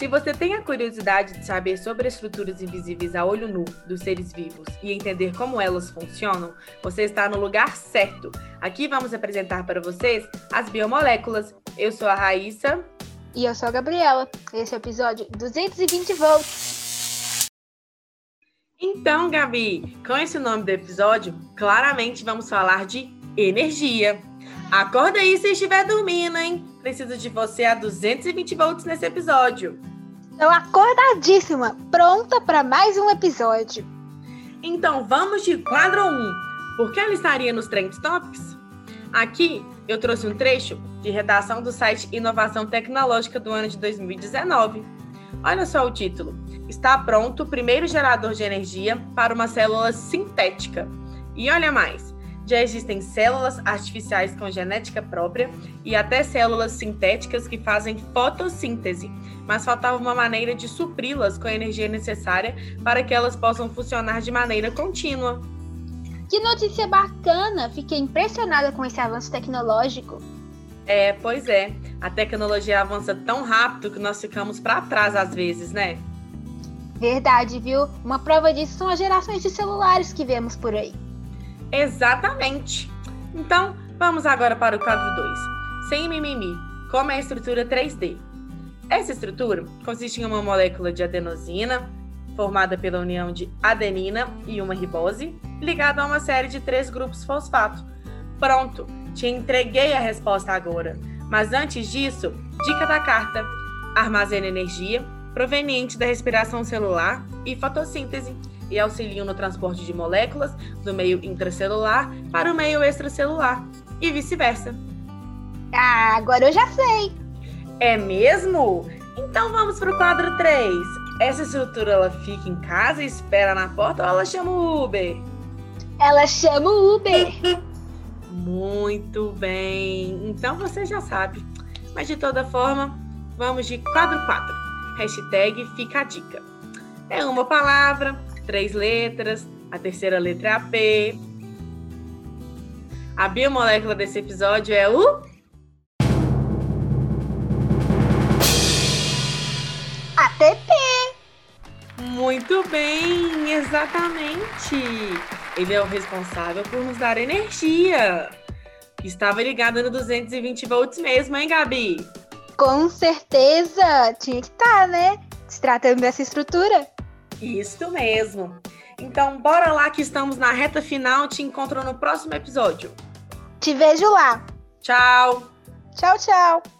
Se você tem a curiosidade de saber sobre estruturas invisíveis a olho nu dos seres vivos e entender como elas funcionam, você está no lugar certo. Aqui vamos apresentar para vocês as biomoléculas. Eu sou a Raíssa. E eu sou a Gabriela. Esse é o episódio 220 volts. Então, Gabi, com esse nome do episódio, claramente vamos falar de energia. Acorda aí se estiver dormindo, hein? Preciso de você a 220 volts nesse episódio. Estou acordadíssima, pronta para mais um episódio. Então vamos de quadro 1. Por que ela estaria nos Trend Topics? Aqui eu trouxe um trecho de redação do site Inovação Tecnológica do ano de 2019. Olha só o título. Está pronto o primeiro gerador de energia para uma célula sintética. E olha mais. Já existem células artificiais com genética própria e até células sintéticas que fazem fotossíntese, mas faltava uma maneira de supri-las com a energia necessária para que elas possam funcionar de maneira contínua. Que notícia bacana! Fiquei impressionada com esse avanço tecnológico. É, pois é. A tecnologia avança tão rápido que nós ficamos para trás às vezes, né? Verdade, viu? Uma prova disso são as gerações de celulares que vemos por aí. Exatamente. Então, vamos agora para o quadro 2. Sem mimimi, como é a estrutura 3D. Essa estrutura consiste em uma molécula de adenosina, formada pela união de adenina e uma ribose, ligada a uma série de três grupos fosfato. Pronto, te entreguei a resposta agora. Mas antes disso, dica da carta: armazena energia proveniente da respiração celular e fotossíntese e auxiliam no transporte de moléculas do meio intracelular para o meio extracelular e vice-versa. Ah, agora eu já sei. É mesmo? Então vamos para o quadro 3. Essa estrutura ela fica em casa e espera na porta ou ela chama o Uber? Ela chama o Uber. Muito bem. Então você já sabe. Mas de toda forma, vamos de quadro 4. Hashtag fica a dica. É uma palavra, três letras, a terceira letra é a P. A biomolécula desse episódio é o. ATP! Muito bem, exatamente! Ele é o responsável por nos dar energia. Estava ligado no 220 volts mesmo, hein, Gabi? Com certeza! Tinha que estar, tá, né? Se tratando dessa estrutura. Isso mesmo. Então, bora lá que estamos na reta final. Te encontro no próximo episódio. Te vejo lá. Tchau. Tchau, tchau.